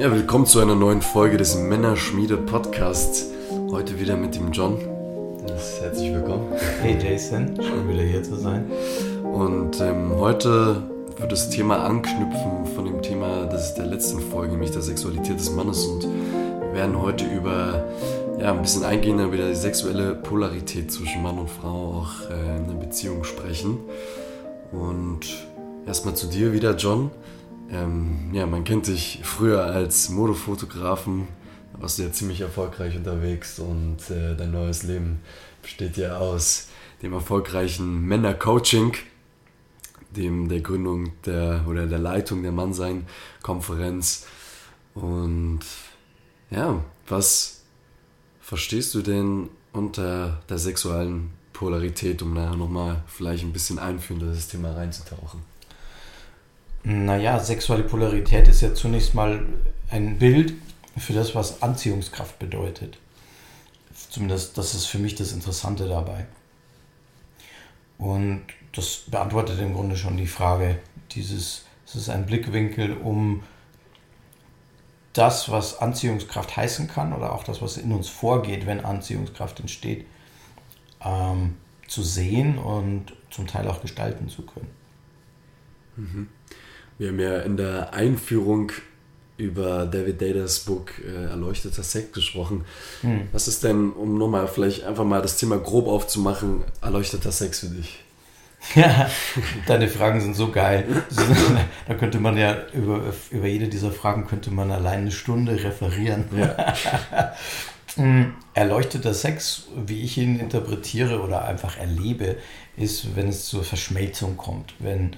Ja, willkommen zu einer neuen Folge des Männerschmiede Podcasts. Heute wieder mit dem John. Herzlich willkommen. Hey Jason, schön wieder hier zu sein. Und ähm, heute wird das Thema anknüpfen von dem Thema das ist der letzten Folge, nämlich der Sexualität des Mannes. Und wir werden heute über ja, ein bisschen eingehender über die sexuelle Polarität zwischen Mann und Frau auch äh, in der Beziehung sprechen. Und erstmal zu dir wieder, John. Ähm, ja, man kennt dich früher als Modefotografen, warst du ja ziemlich erfolgreich unterwegs und äh, dein neues Leben besteht ja aus dem erfolgreichen Männercoaching, dem der Gründung der oder der Leitung der Mannsein-Konferenz. Und ja, was verstehst du denn unter der sexuellen Polarität, um nachher nochmal vielleicht ein bisschen einführend in das Thema reinzutauchen? Naja, sexuelle Polarität ist ja zunächst mal ein Bild für das, was Anziehungskraft bedeutet. Zumindest das ist für mich das Interessante dabei. Und das beantwortet im Grunde schon die Frage, dieses, es ist ein Blickwinkel, um das, was Anziehungskraft heißen kann oder auch das, was in uns vorgeht, wenn Anziehungskraft entsteht, ähm, zu sehen und zum Teil auch gestalten zu können. Mhm. Wir haben ja in der Einführung über David Dadas Buch äh, Erleuchteter Sex gesprochen. Mhm. Was ist denn, um nochmal vielleicht einfach mal das Thema grob aufzumachen, erleuchteter Sex für dich? Ja, deine Fragen sind so geil. Da könnte man ja über, über jede dieser Fragen könnte man allein eine Stunde referieren. Ja. Hm, erleuchteter Sex, wie ich ihn interpretiere oder einfach erlebe, ist, wenn es zur Verschmelzung kommt. Wenn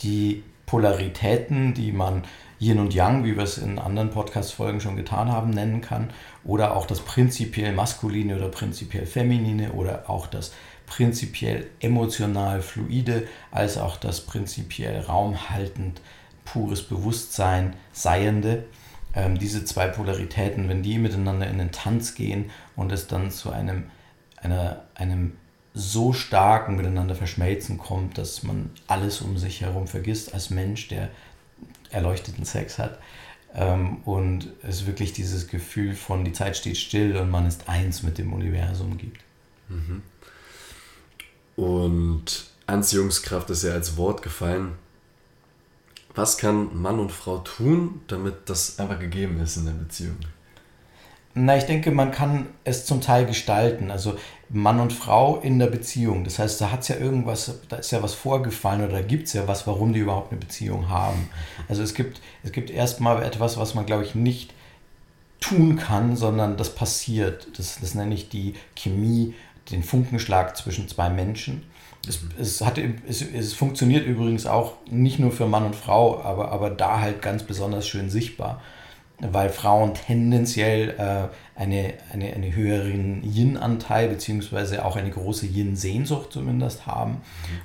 die Polaritäten, die man Yin und Yang, wie wir es in anderen Podcast-Folgen schon getan haben, nennen kann, oder auch das prinzipiell Maskuline oder prinzipiell Feminine oder auch das prinzipiell emotional fluide als auch das prinzipiell raumhaltend pures Bewusstsein Seiende. Ähm, diese zwei Polaritäten, wenn die miteinander in den Tanz gehen und es dann zu einem, einer, einem so starken miteinander verschmelzen kommt, dass man alles um sich herum vergisst als Mensch, der erleuchteten Sex hat. Ähm, und es wirklich dieses Gefühl von die Zeit steht still und man ist eins mit dem Universum gibt. Mhm. Und Anziehungskraft ist ja als Wort gefallen. Was kann Mann und Frau tun, damit das einfach gegeben ist in der Beziehung? Na, ich denke, man kann es zum Teil gestalten. Also Mann und Frau in der Beziehung. Das heißt, da hat es ja irgendwas, da ist ja was vorgefallen oder da gibt es ja was, warum die überhaupt eine Beziehung haben. Also es gibt, es gibt erstmal etwas, was man, glaube ich, nicht tun kann, sondern das passiert. Das, das nenne ich die Chemie den Funkenschlag zwischen zwei Menschen. Es, mhm. es, hat, es, es funktioniert übrigens auch nicht nur für Mann und Frau, aber, aber da halt ganz besonders schön sichtbar, weil Frauen tendenziell äh, eine, eine, eine höheren Yin-Anteil beziehungsweise auch eine große Yin-Sehnsucht zumindest haben mhm.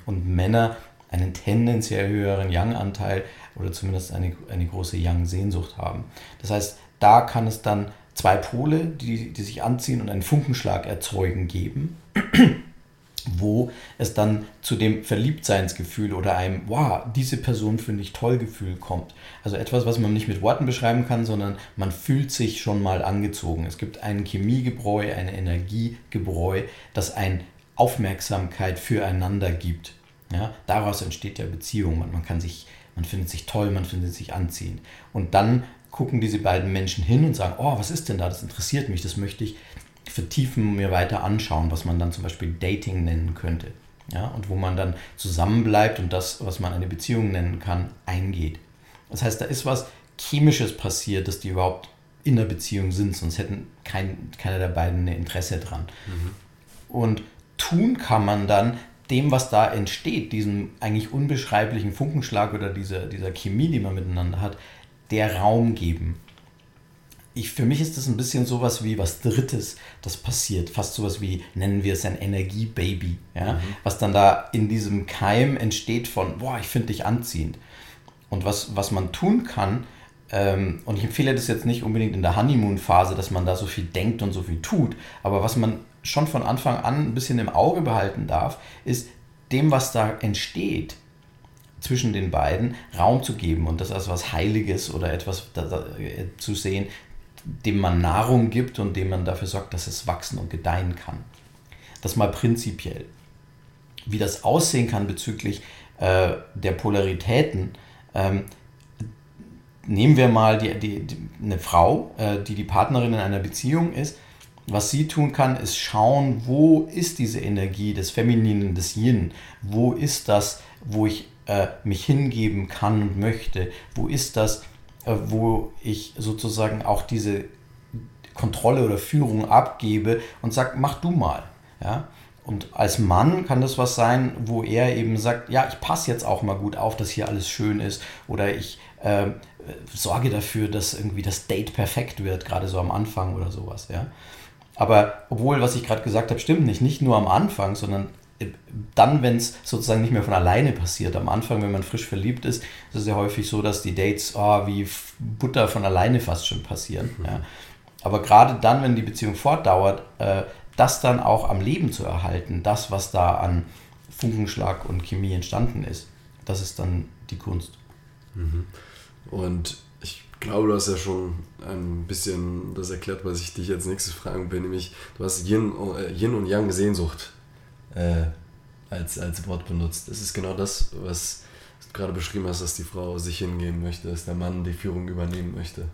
und Männer einen tendenziell höheren Yang-Anteil oder zumindest eine, eine große Yang-Sehnsucht haben. Das heißt, da kann es dann zwei Pole, die, die sich anziehen und einen Funkenschlag erzeugen, geben, wo es dann zu dem Verliebtseinsgefühl oder einem, wow, diese Person finde ich toll Gefühl kommt. Also etwas, was man nicht mit Worten beschreiben kann, sondern man fühlt sich schon mal angezogen. Es gibt ein Chemiegebräu, ein Energiegebräu, das ein Aufmerksamkeit füreinander gibt. Ja, daraus entsteht ja Beziehung. Man, man kann sich, man findet sich toll, man findet sich anziehend. Und dann gucken diese beiden Menschen hin und sagen, oh, was ist denn da? Das interessiert mich, das möchte ich vertiefen, mir weiter anschauen, was man dann zum Beispiel Dating nennen könnte. Ja, und wo man dann zusammenbleibt und das, was man eine Beziehung nennen kann, eingeht. Das heißt, da ist was Chemisches passiert, dass die überhaupt in der Beziehung sind, sonst hätten kein, keiner der beiden ein Interesse dran. Mhm. Und tun kann man dann dem, was da entsteht, diesem eigentlich unbeschreiblichen Funkenschlag oder dieser, dieser Chemie, die man miteinander hat, der Raum geben. Ich, für mich ist das ein bisschen sowas wie was Drittes, das passiert. Fast sowas wie, nennen wir es ein Energiebaby. Ja? Mhm. Was dann da in diesem Keim entsteht von, boah, ich finde dich anziehend. Und was, was man tun kann, ähm, und ich empfehle das jetzt nicht unbedingt in der Honeymoon-Phase, dass man da so viel denkt und so viel tut, aber was man schon von Anfang an ein bisschen im Auge behalten darf, ist dem, was da entsteht, zwischen den beiden Raum zu geben und das als was Heiliges oder etwas äh, zu sehen, dem man Nahrung gibt und dem man dafür sorgt, dass es wachsen und gedeihen kann. Das mal prinzipiell. Wie das aussehen kann bezüglich äh, der Polaritäten, ähm, nehmen wir mal die, die, die eine Frau, äh, die die Partnerin in einer Beziehung ist. Was sie tun kann, ist schauen, wo ist diese Energie des Femininen, des Yin? Wo ist das, wo ich äh, mich hingeben kann und möchte? Wo ist das, wo ich sozusagen auch diese Kontrolle oder Führung abgebe und sage, mach du mal. Ja? Und als Mann kann das was sein, wo er eben sagt, ja, ich passe jetzt auch mal gut auf, dass hier alles schön ist oder ich äh, sorge dafür, dass irgendwie das Date perfekt wird, gerade so am Anfang oder sowas. Ja? Aber obwohl, was ich gerade gesagt habe, stimmt nicht, nicht nur am Anfang, sondern dann, wenn es sozusagen nicht mehr von alleine passiert. Am Anfang, wenn man frisch verliebt ist, ist es ja häufig so, dass die Dates oh, wie Butter von alleine fast schon passieren. Mhm. Ja. Aber gerade dann, wenn die Beziehung fortdauert, äh, das dann auch am Leben zu erhalten, das, was da an Funkenschlag und Chemie entstanden ist, das ist dann die Kunst. Mhm. Und ich glaube, du hast ja schon ein bisschen das erklärt, was ich dich als nächstes fragen will, nämlich du hast Yin, äh, Yin und Yang Sehnsucht äh, als, als Wort benutzt. Das ist genau das, was du gerade beschrieben hast, dass die Frau sich hingeben möchte, dass der Mann die Führung übernehmen möchte.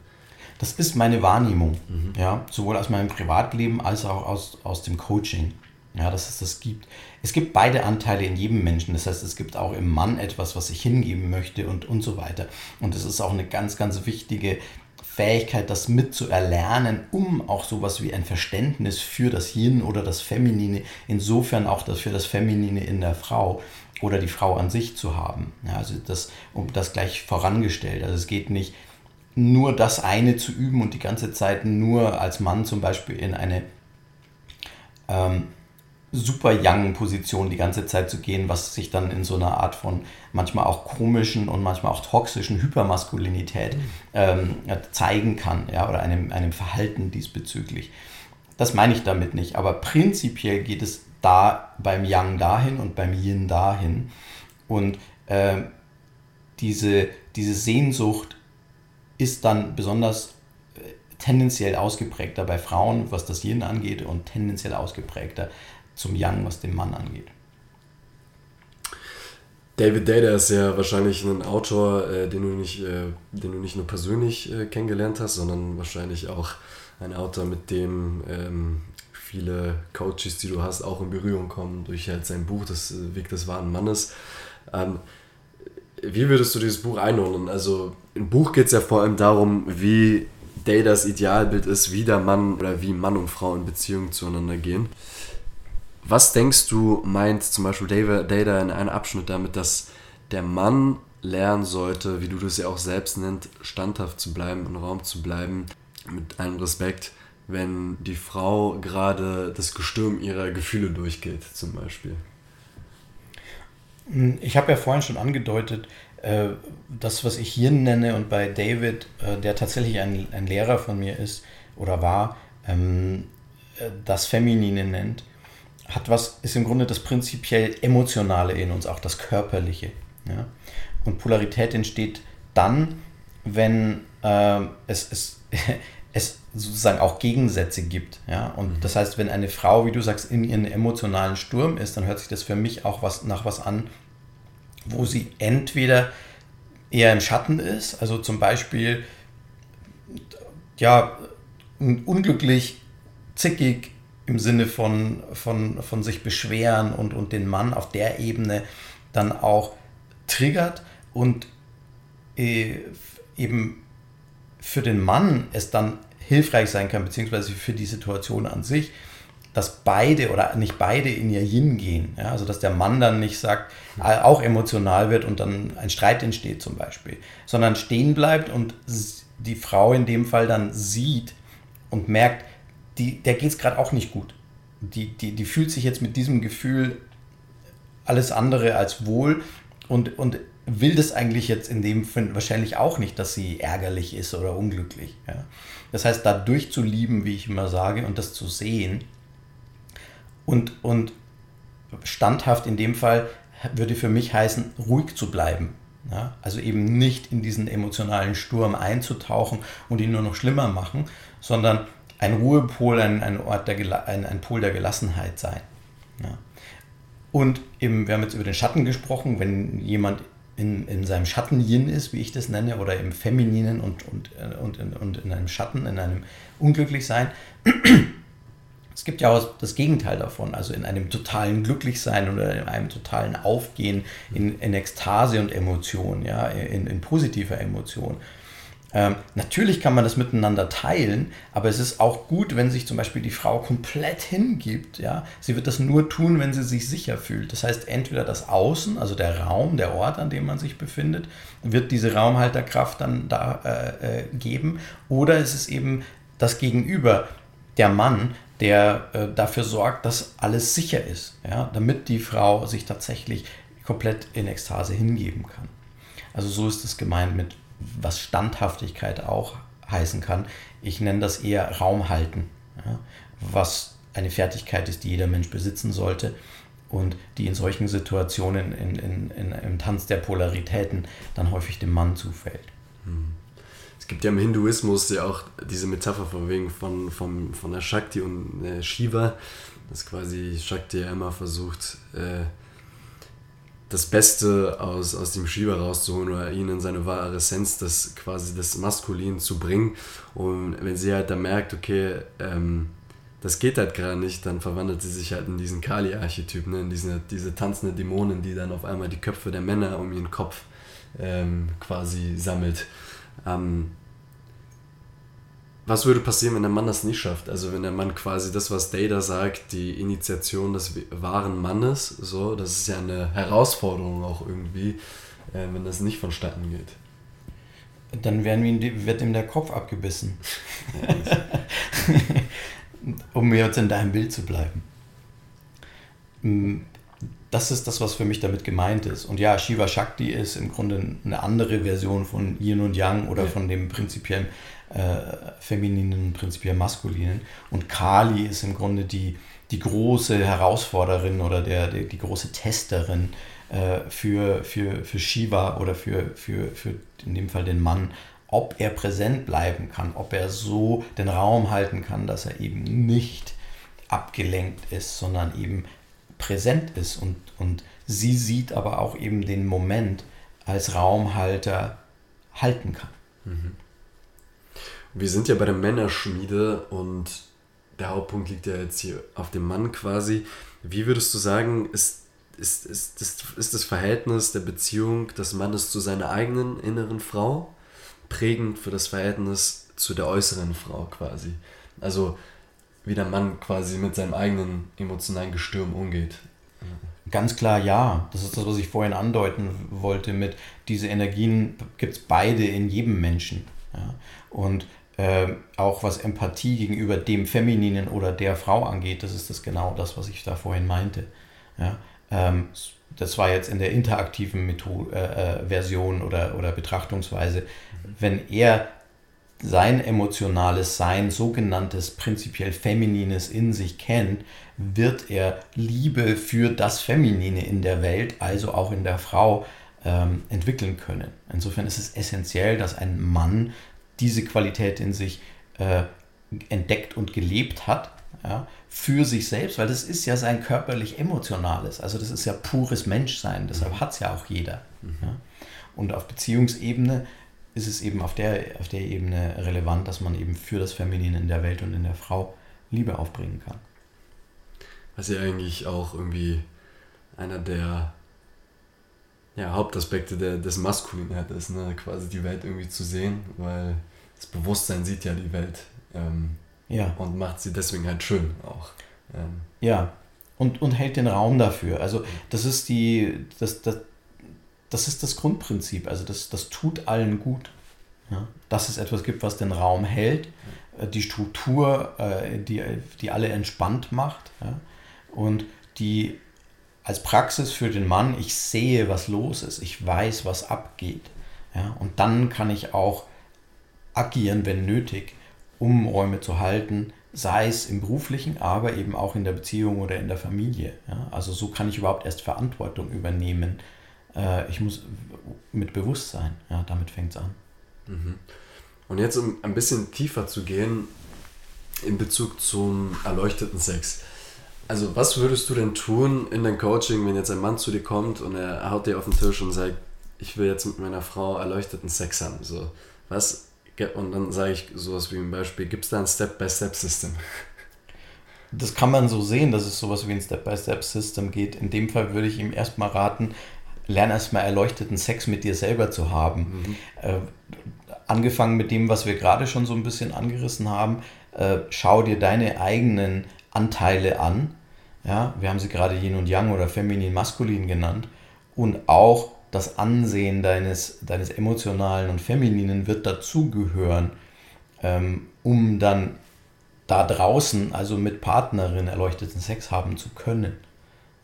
Das ist meine Wahrnehmung, mhm. ja, sowohl aus meinem Privatleben als auch aus, aus dem Coaching. Ja, dass es das gibt. Es gibt beide Anteile in jedem Menschen. Das heißt, es gibt auch im Mann etwas, was sich hingeben möchte und, und so weiter. Und es ist auch eine ganz, ganz wichtige Fähigkeit, das mitzuerlernen, um auch sowas wie ein Verständnis für das Yin oder das Feminine, insofern auch für das Feminine in der Frau oder die Frau an sich zu haben. Ja, also das, um das gleich vorangestellt. Also es geht nicht nur das eine zu üben und die ganze Zeit nur als Mann zum Beispiel in eine ähm, super young Position die ganze Zeit zu gehen, was sich dann in so einer Art von manchmal auch komischen und manchmal auch toxischen Hypermaskulinität ähm, zeigen kann, ja, oder einem, einem Verhalten diesbezüglich. Das meine ich damit nicht, aber prinzipiell geht es da beim Yang dahin und beim Yin dahin. Und äh, diese, diese Sehnsucht ist dann besonders äh, tendenziell ausgeprägter bei Frauen, was das Yin angeht, und tendenziell ausgeprägter zum Young, was den Mann angeht. David Data ist ja wahrscheinlich ein Autor, äh, den, du nicht, äh, den du nicht nur persönlich äh, kennengelernt hast, sondern wahrscheinlich auch ein Autor, mit dem ähm, viele Coaches, die du hast, auch in Berührung kommen durch halt sein Buch, das äh, Weg des wahren Mannes. Ähm, wie würdest du dieses Buch einordnen? Also im Buch geht es ja vor allem darum, wie Datas Idealbild ist, wie der Mann oder wie Mann und Frau in Beziehung zueinander gehen. Was denkst du, meint zum Beispiel Data in einem Abschnitt damit, dass der Mann lernen sollte, wie du das ja auch selbst nennst, standhaft zu bleiben, im Raum zu bleiben, mit einem Respekt, wenn die Frau gerade das Gestürm ihrer Gefühle durchgeht, zum Beispiel? Ich habe ja vorhin schon angedeutet, äh, das, was ich hier nenne und bei David, äh, der tatsächlich ein, ein Lehrer von mir ist oder war, ähm, äh, das Feminine nennt hat was, ist im Grunde das prinzipiell Emotionale in uns, auch das Körperliche. Ja? Und Polarität entsteht dann, wenn äh, es, es, es sozusagen auch Gegensätze gibt. Ja? Und mhm. das heißt, wenn eine Frau, wie du sagst, in ihren emotionalen Sturm ist, dann hört sich das für mich auch was, nach was an, wo sie entweder eher im Schatten ist, also zum Beispiel ja, unglücklich, zickig, im Sinne von, von, von sich beschweren und, und den Mann auf der Ebene dann auch triggert und äh, eben für den Mann es dann hilfreich sein kann, beziehungsweise für die Situation an sich, dass beide oder nicht beide in ihr Yin gehen. Ja? Also dass der Mann dann nicht sagt, äh, auch emotional wird und dann ein Streit entsteht zum Beispiel, sondern stehen bleibt und die Frau in dem Fall dann sieht und merkt, die, der geht es gerade auch nicht gut. Die, die, die fühlt sich jetzt mit diesem Gefühl alles andere als wohl und, und will das eigentlich jetzt in dem Fall wahrscheinlich auch nicht, dass sie ärgerlich ist oder unglücklich. Ja. Das heißt, da durchzulieben, wie ich immer sage, und das zu sehen und, und standhaft in dem Fall würde für mich heißen, ruhig zu bleiben. Ja? Also eben nicht in diesen emotionalen Sturm einzutauchen und ihn nur noch schlimmer machen, sondern ein Ruhepol, ein, ein, Ort der, ein, ein Pol der Gelassenheit sein. Ja? Und eben, wir haben jetzt über den Schatten gesprochen, wenn jemand in, in seinem Schatten-Yin ist, wie ich das nenne, oder im Femininen und, und, und, und in einem Schatten, in einem Unglücklichsein, es gibt ja auch das Gegenteil davon, also in einem totalen Glücklichsein oder in einem totalen Aufgehen in, in Ekstase und Emotion, ja, in, in positiver Emotion. Ähm, natürlich kann man das miteinander teilen, aber es ist auch gut, wenn sich zum Beispiel die Frau komplett hingibt. Ja? Sie wird das nur tun, wenn sie sich sicher fühlt. Das heißt, entweder das Außen, also der Raum, der Ort, an dem man sich befindet, wird diese Raumhalterkraft dann da äh, äh, geben, oder es ist eben das Gegenüber, der Mann, der äh, dafür sorgt, dass alles sicher ist, ja, damit die Frau sich tatsächlich komplett in Ekstase hingeben kann. Also so ist es gemeint mit, was Standhaftigkeit auch heißen kann. Ich nenne das eher Raum halten, ja, was eine Fertigkeit ist, die jeder Mensch besitzen sollte und die in solchen Situationen in, in, in, im Tanz der Polaritäten dann häufig dem Mann zufällt. Mhm. Es gibt ja im Hinduismus ja auch diese Metapher von wegen von, von, von der Shakti und äh, Shiva, dass quasi Shakti ja immer versucht, äh, das Beste aus, aus dem Shiva rauszuholen oder ihn in seine wahre Essenz, das quasi das Maskulin zu bringen. Und wenn sie halt dann merkt, okay, ähm, das geht halt gerade nicht, dann verwandelt sie sich halt in diesen Kali-Archetyp, ne? in diese, diese tanzende Dämonen, die dann auf einmal die Köpfe der Männer um ihren Kopf ähm, quasi sammelt. Ähm, was würde passieren, wenn der Mann das nicht schafft? Also wenn der Mann quasi das, was Data sagt, die Initiation des wahren Mannes, so, das ist ja eine Herausforderung auch irgendwie, äh, wenn das nicht vonstatten geht. Dann werden wir, wird ihm der Kopf abgebissen. um jetzt in deinem Bild zu bleiben. Das ist das, was für mich damit gemeint ist. Und ja, Shiva Shakti ist im Grunde eine andere Version von Yin und Yang oder ja. von dem prinzipiellen äh, femininen, prinzipiell maskulinen. Und Kali ist im Grunde die, die große Herausforderin oder der, der die große Testerin äh, für, für, für Shiva oder für, für, für in dem Fall den Mann, ob er präsent bleiben kann, ob er so den Raum halten kann, dass er eben nicht abgelenkt ist, sondern eben präsent ist und, und sie sieht aber auch eben den Moment als Raumhalter halten kann. Mhm. Wir sind ja bei der Männerschmiede und der Hauptpunkt liegt ja jetzt hier auf dem Mann quasi. Wie würdest du sagen, ist, ist, ist, ist, ist das Verhältnis der Beziehung des Mannes zu seiner eigenen inneren Frau prägend für das Verhältnis zu der äußeren Frau quasi? Also wie der Mann quasi mit seinem eigenen emotionalen Gestürm umgeht. Ganz klar ja. Das ist das, was ich vorhin andeuten wollte mit, diese Energien gibt es beide in jedem Menschen. Ja. Und äh, auch was Empathie gegenüber dem Femininen oder der Frau angeht, das ist das genau das, was ich da vorhin meinte. Ja. Ähm, das war jetzt in der interaktiven Methode, äh, äh, Version oder, oder Betrachtungsweise. Wenn er sein emotionales Sein, sogenanntes prinzipiell Feminines in sich kennt, wird er Liebe für das Feminine in der Welt, also auch in der Frau, ähm, entwickeln können. Insofern ist es essentiell, dass ein Mann diese Qualität in sich äh, entdeckt und gelebt hat, ja, für sich selbst, weil das ist ja sein körperlich-emotionales, also das ist ja pures Menschsein, deshalb hat es ja auch jeder. Mhm. Ja. Und auf Beziehungsebene ist es eben auf der, auf der Ebene relevant, dass man eben für das Feminine in der Welt und in der Frau Liebe aufbringen kann. Was ja eigentlich auch irgendwie einer der ja, Hauptaspekte der, des Maskulinheit ist, ne? quasi die Welt irgendwie zu sehen, weil das Bewusstsein sieht ja die Welt ähm, ja. und macht sie deswegen halt schön auch. Ähm. Ja, und, und hält den Raum dafür. Also das ist die, das, das, das ist das Grundprinzip. Also das, das tut allen gut. Ja? Dass es etwas gibt, was den Raum hält, äh, die Struktur, äh, die, die alle entspannt macht ja? und die als Praxis für den Mann, ich sehe, was los ist, ich weiß, was abgeht. Ja? Und dann kann ich auch agieren, wenn nötig, um Räume zu halten, sei es im beruflichen, aber eben auch in der Beziehung oder in der Familie. Ja? Also so kann ich überhaupt erst Verantwortung übernehmen. Äh, ich muss mit Bewusstsein, ja, damit fängt es an. Mhm. Und jetzt, um ein bisschen tiefer zu gehen, in Bezug zum erleuchteten Sex. Also, was würdest du denn tun in deinem Coaching, wenn jetzt ein Mann zu dir kommt und er haut dir auf den Tisch und sagt, ich will jetzt mit meiner Frau erleuchteten Sex haben? So, was? Und dann sage ich sowas wie ein Beispiel: Gibt es da ein Step-by-Step-System? Das kann man so sehen, dass es sowas wie ein Step-by-Step-System geht. In dem Fall würde ich ihm erstmal raten, lern erstmal erleuchteten Sex mit dir selber zu haben. Mhm. Äh, angefangen mit dem, was wir gerade schon so ein bisschen angerissen haben, äh, schau dir deine eigenen Anteile an. Ja, wir haben sie gerade Yin und Yang oder Feminin, Maskulin genannt. Und auch das Ansehen deines, deines Emotionalen und Femininen wird dazugehören, ähm, um dann da draußen, also mit Partnerin, erleuchteten Sex haben zu können.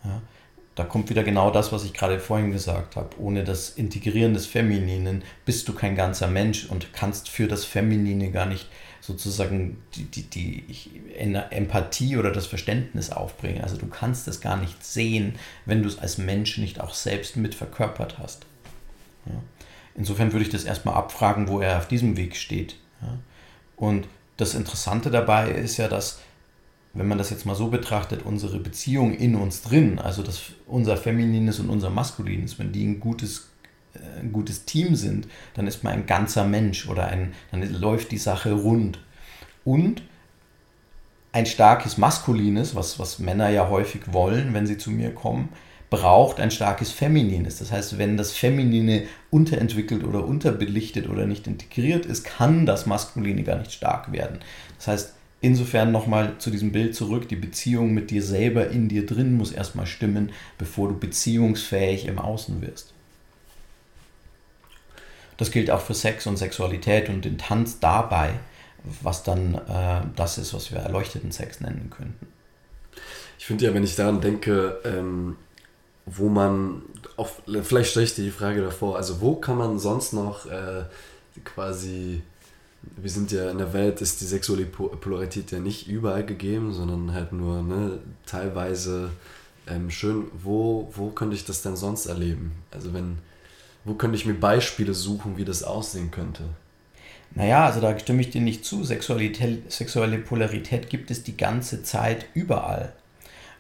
Ja, da kommt wieder genau das, was ich gerade vorhin gesagt habe. Ohne das Integrieren des Femininen bist du kein ganzer Mensch und kannst für das Feminine gar nicht sozusagen die, die, die Empathie oder das Verständnis aufbringen. Also du kannst es gar nicht sehen, wenn du es als Mensch nicht auch selbst mit verkörpert hast. Ja. Insofern würde ich das erstmal abfragen, wo er auf diesem Weg steht. Ja. Und das Interessante dabei ist ja, dass wenn man das jetzt mal so betrachtet, unsere Beziehung in uns drin, also das, unser Feminines und unser Maskulines, wenn die ein gutes, äh, ein gutes Team sind, dann ist man ein ganzer Mensch oder ein, dann läuft die Sache rund. Und ein starkes Maskulines, was, was Männer ja häufig wollen, wenn sie zu mir kommen, braucht ein starkes Feminines. Das heißt, wenn das Feminine unterentwickelt oder unterbelichtet oder nicht integriert ist, kann das Maskuline gar nicht stark werden. Das heißt, Insofern nochmal zu diesem Bild zurück, die Beziehung mit dir selber in dir drin muss erstmal stimmen, bevor du beziehungsfähig im Außen wirst. Das gilt auch für Sex und Sexualität und den Tanz dabei, was dann äh, das ist, was wir erleuchteten Sex nennen könnten. Ich finde ja, wenn ich daran denke, ähm, wo man, auch, vielleicht stelle ich dir die Frage davor, also wo kann man sonst noch äh, quasi wir sind ja in der Welt, ist die sexuelle Polarität ja nicht überall gegeben, sondern halt nur ne, teilweise ähm, schön. Wo, wo könnte ich das denn sonst erleben? Also wenn, wo könnte ich mir Beispiele suchen, wie das aussehen könnte? Naja, also da stimme ich dir nicht zu. Sexualität, sexuelle Polarität gibt es die ganze Zeit überall.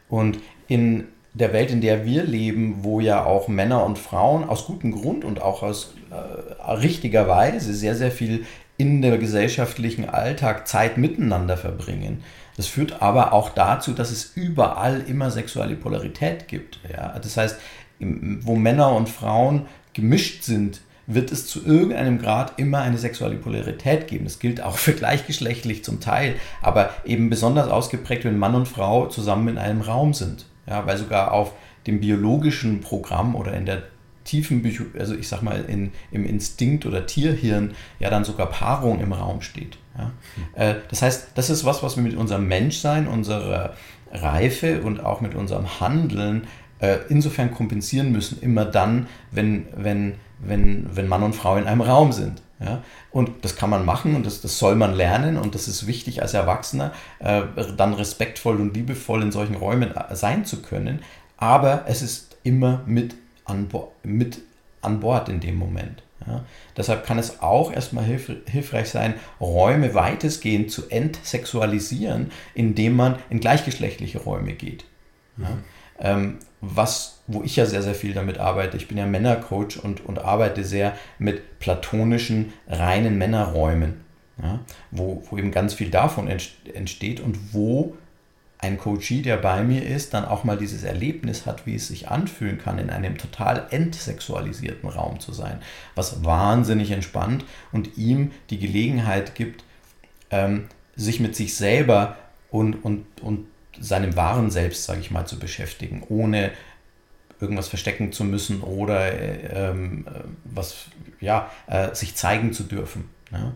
Und in der Welt, in der wir leben, wo ja auch Männer und Frauen aus gutem Grund und auch aus äh, richtiger Weise sehr, sehr viel in der gesellschaftlichen Alltag Zeit miteinander verbringen. Das führt aber auch dazu, dass es überall immer sexuelle Polarität gibt. Ja? Das heißt, wo Männer und Frauen gemischt sind, wird es zu irgendeinem Grad immer eine sexuelle Polarität geben. Das gilt auch für gleichgeschlechtlich zum Teil, aber eben besonders ausgeprägt, wenn Mann und Frau zusammen in einem Raum sind. Ja, weil sogar auf dem biologischen Programm oder in der tiefen, also ich sag mal, in, im Instinkt oder Tierhirn ja dann sogar Paarung im Raum steht. Ja? Äh, das heißt, das ist was, was wir mit unserem Menschsein, unserer Reife und auch mit unserem Handeln äh, insofern kompensieren müssen, immer dann, wenn, wenn, wenn, wenn Mann und Frau in einem Raum sind. Ja? Und das kann man machen und das, das soll man lernen und das ist wichtig als Erwachsener, äh, dann respektvoll und liebevoll in solchen Räumen sein zu können. Aber es ist immer mit an, mit an Bord in dem Moment. Ja. Deshalb kann es auch erstmal hilf, hilfreich sein, Räume weitestgehend zu entsexualisieren, indem man in gleichgeschlechtliche Räume geht. Ja. Mhm. Ähm, was, wo ich ja sehr, sehr viel damit arbeite. Ich bin ja Männercoach und, und arbeite sehr mit platonischen, reinen Männerräumen, ja, wo, wo eben ganz viel davon entsteht und wo ein Coachie, der bei mir ist, dann auch mal dieses Erlebnis hat, wie es sich anfühlen kann, in einem total entsexualisierten Raum zu sein, was wahnsinnig entspannt und ihm die Gelegenheit gibt, ähm, sich mit sich selber und, und, und seinem wahren Selbst, sage ich mal, zu beschäftigen, ohne irgendwas verstecken zu müssen oder äh, ähm, was, ja, äh, sich zeigen zu dürfen. Ja?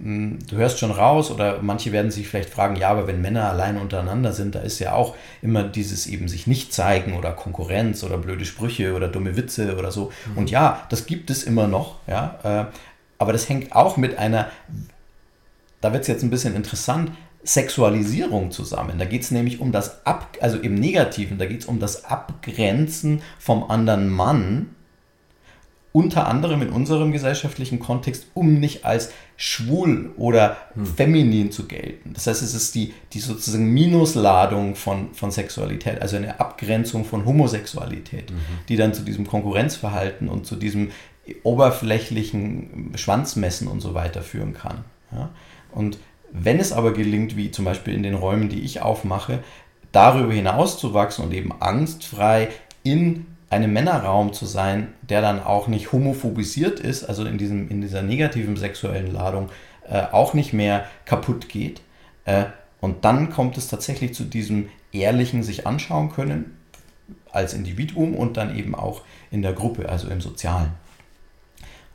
Hm, du hörst schon raus oder manche werden sich vielleicht fragen, ja, aber wenn Männer allein untereinander sind, da ist ja auch immer dieses eben sich nicht zeigen oder Konkurrenz oder blöde Sprüche oder dumme Witze oder so. Mhm. Und ja, das gibt es immer noch, ja, äh, aber das hängt auch mit einer, da wird es jetzt ein bisschen interessant, Sexualisierung zusammen. Da geht es nämlich um das Ab, also im Negativen, da geht es um das Abgrenzen vom anderen Mann, unter anderem in unserem gesellschaftlichen Kontext, um nicht als schwul oder hm. feminin zu gelten. Das heißt, es ist die, die sozusagen Minusladung von, von Sexualität, also eine Abgrenzung von Homosexualität, mhm. die dann zu diesem Konkurrenzverhalten und zu diesem oberflächlichen Schwanzmessen und so weiter führen kann. Ja? Und wenn es aber gelingt, wie zum Beispiel in den Räumen, die ich aufmache, darüber hinaus zu wachsen und eben angstfrei in einem Männerraum zu sein, der dann auch nicht homophobisiert ist, also in, diesem, in dieser negativen sexuellen Ladung äh, auch nicht mehr kaputt geht. Äh, und dann kommt es tatsächlich zu diesem ehrlichen sich anschauen können als Individuum und dann eben auch in der Gruppe, also im Sozialen.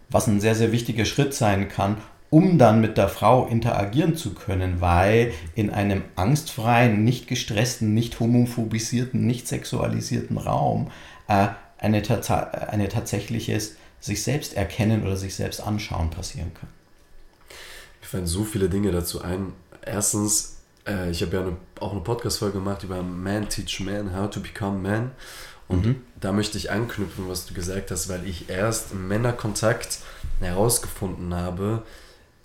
Was ein sehr, sehr wichtiger Schritt sein kann, um dann mit der Frau interagieren zu können, weil in einem angstfreien, nicht gestressten, nicht homophobisierten, nicht sexualisierten Raum äh, eine, eine tatsächliches sich selbst erkennen oder sich selbst anschauen passieren kann. Mir fallen so viele Dinge dazu ein. Erstens, äh, ich habe ja eine, auch eine Podcast-Folge gemacht über Man Teach Man, How to Become Man. Und mhm. da möchte ich anknüpfen, was du gesagt hast, weil ich erst im Männerkontakt herausgefunden habe,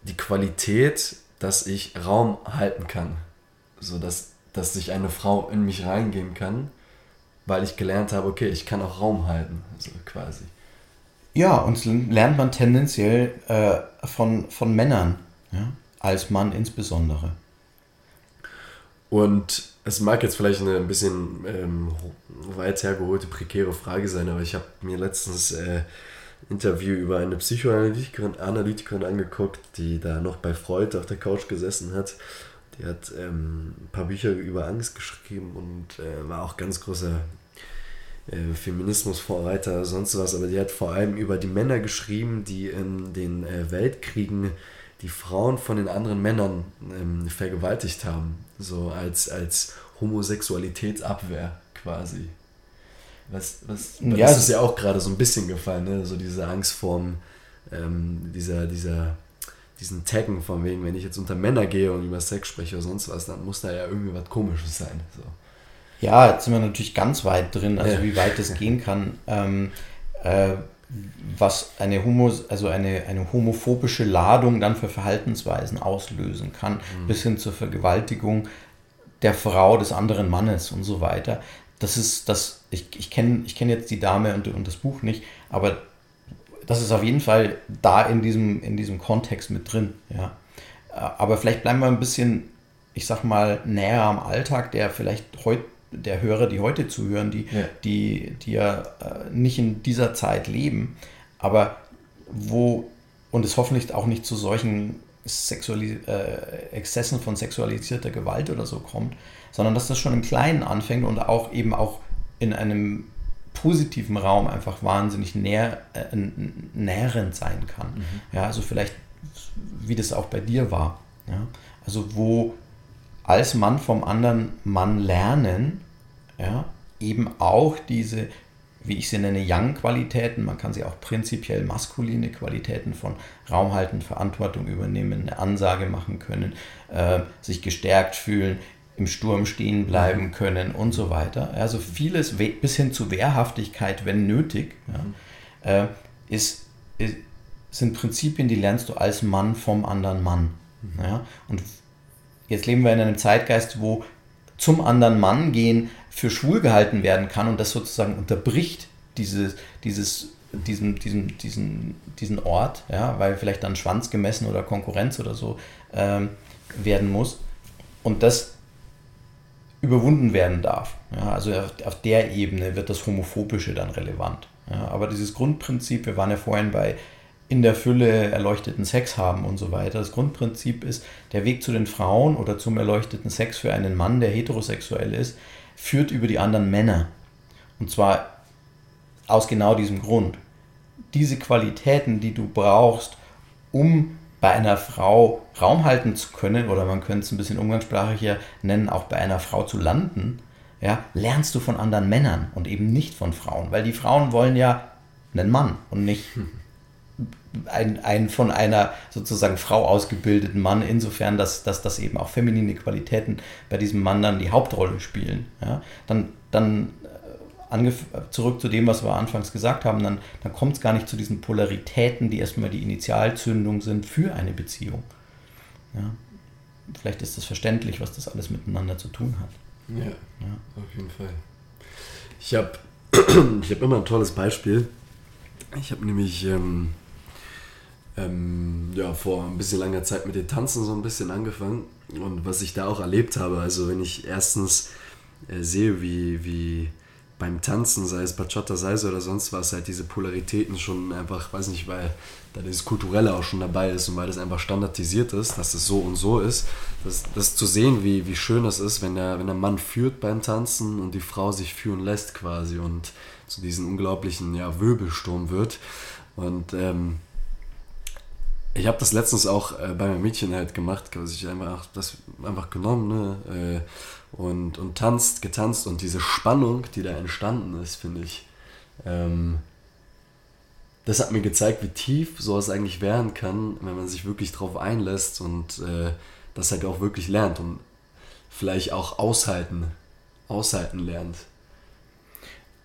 die Qualität, dass ich Raum halten kann. So dass, dass sich eine Frau in mich reingehen kann, weil ich gelernt habe, okay, ich kann auch Raum halten, so quasi. Ja, und lernt man tendenziell äh, von, von Männern, ja? als Mann insbesondere. Und es mag jetzt vielleicht eine ein bisschen ähm, weit hergeholte, prekäre Frage sein, aber ich habe mir letztens äh, Interview über eine Psychoanalytikerin Analytikerin angeguckt, die da noch bei Freud auf der Couch gesessen hat. Die hat ähm, ein paar Bücher über Angst geschrieben und äh, war auch ganz großer äh, Feminismusvorreiter, sonst was. Aber die hat vor allem über die Männer geschrieben, die in den äh, Weltkriegen die Frauen von den anderen Männern ähm, vergewaltigt haben. So als, als Homosexualitätsabwehr quasi. Was, was, ja, das ist ja auch gerade so ein bisschen gefallen, ne? so diese Angst vorm, ähm, dieser, dieser, diesen Taggen von wegen, wenn ich jetzt unter Männer gehe und über Sex spreche oder sonst was, dann muss da ja irgendwie was Komisches sein. So. Ja, jetzt sind wir natürlich ganz weit drin, also ja. wie weit das gehen kann. Ähm, äh, was eine, Homo, also eine, eine homophobische Ladung dann für Verhaltensweisen auslösen kann, mhm. bis hin zur Vergewaltigung der Frau des anderen Mannes und so weiter das ist das, ich, ich kenne ich kenn jetzt die Dame und, und das Buch nicht, aber das ist auf jeden Fall da in diesem, in diesem Kontext mit drin, ja. Aber vielleicht bleiben wir ein bisschen, ich sag mal, näher am Alltag, der vielleicht heute der Hörer, die heute zuhören, die ja, die, die ja äh, nicht in dieser Zeit leben, aber wo und es hoffentlich auch nicht zu solchen Sexualis äh, Exzessen von sexualisierter Gewalt oder so kommt, sondern dass das schon im Kleinen anfängt und auch eben auch in einem positiven Raum einfach wahnsinnig nähr, äh, nährend sein kann. Mhm. Ja, also vielleicht, wie das auch bei dir war. Ja? Also wo als Mann vom anderen Mann lernen, ja, eben auch diese, wie ich sie nenne, Young-Qualitäten, man kann sie auch prinzipiell maskuline Qualitäten von Raum halten, Verantwortung übernehmen, eine Ansage machen können, äh, sich gestärkt fühlen, im Sturm stehen bleiben mhm. können und so weiter. Also vieles bis hin zu Wehrhaftigkeit, wenn nötig, ja, äh, ist, ist, sind Prinzipien, die lernst du als Mann vom anderen Mann. Mhm. Ja? Und jetzt leben wir in einem Zeitgeist, wo zum anderen Mann gehen für schwul gehalten werden kann und das sozusagen unterbricht dieses, dieses, diesen, diesen, diesen, diesen Ort, ja, weil vielleicht dann Schwanz gemessen oder Konkurrenz oder so ähm, werden muss. Und das überwunden werden darf. Ja, also auf, auf, der Ebene wird das Homophobische dann relevant. Ja, aber dieses Grundprinzip, wir waren ja vorhin bei in der Fülle erleuchteten Sex haben und so weiter. Das Grundprinzip ist, der Weg zu den Frauen oder zum erleuchteten Sex für einen Mann, der heterosexuell ist, führt über die anderen Männer. Und zwar aus genau diesem Grund. Diese Qualitäten, die du brauchst, um bei einer Frau Raum halten zu können, oder man könnte es ein bisschen umgangssprachlicher nennen, auch bei einer Frau zu landen, ja, lernst du von anderen Männern und eben nicht von Frauen, weil die Frauen wollen ja einen Mann und nicht ein, ein von einer sozusagen Frau ausgebildeten Mann, insofern, dass, dass, dass eben auch feminine Qualitäten bei diesem Mann dann die Hauptrolle spielen. Ja? Dann, dann zurück zu dem, was wir anfangs gesagt haben, dann, dann kommt es gar nicht zu diesen Polaritäten, die erstmal die Initialzündung sind für eine Beziehung. Ja? Vielleicht ist das verständlich, was das alles miteinander zu tun hat. Ja, ja. auf jeden Fall. Ich habe ich hab immer ein tolles Beispiel. Ich habe nämlich ähm, ähm, ja, vor ein bisschen langer Zeit mit den Tanzen so ein bisschen angefangen. Und was ich da auch erlebt habe, also wenn ich erstens äh, sehe, wie, wie beim Tanzen, sei es Bachata, Salsa oder sonst was, halt diese Polaritäten schon einfach, weiß nicht, weil da dieses Kulturelle auch schon dabei ist und weil das einfach standardisiert ist, dass es so und so ist, das, das zu sehen, wie, wie schön das ist, wenn der, wenn der Mann führt beim Tanzen und die Frau sich führen lässt quasi und zu diesem unglaublichen ja, Wirbelsturm wird. Und ähm, ich habe das letztens auch äh, bei meinem Mädchen halt gemacht, quasi ich einfach das einfach genommen, ne? Äh, und, und tanzt, getanzt und diese Spannung, die da entstanden ist, finde ich, ähm, das hat mir gezeigt, wie tief sowas eigentlich werden kann, wenn man sich wirklich drauf einlässt und äh, das halt auch wirklich lernt und vielleicht auch aushalten, aushalten lernt.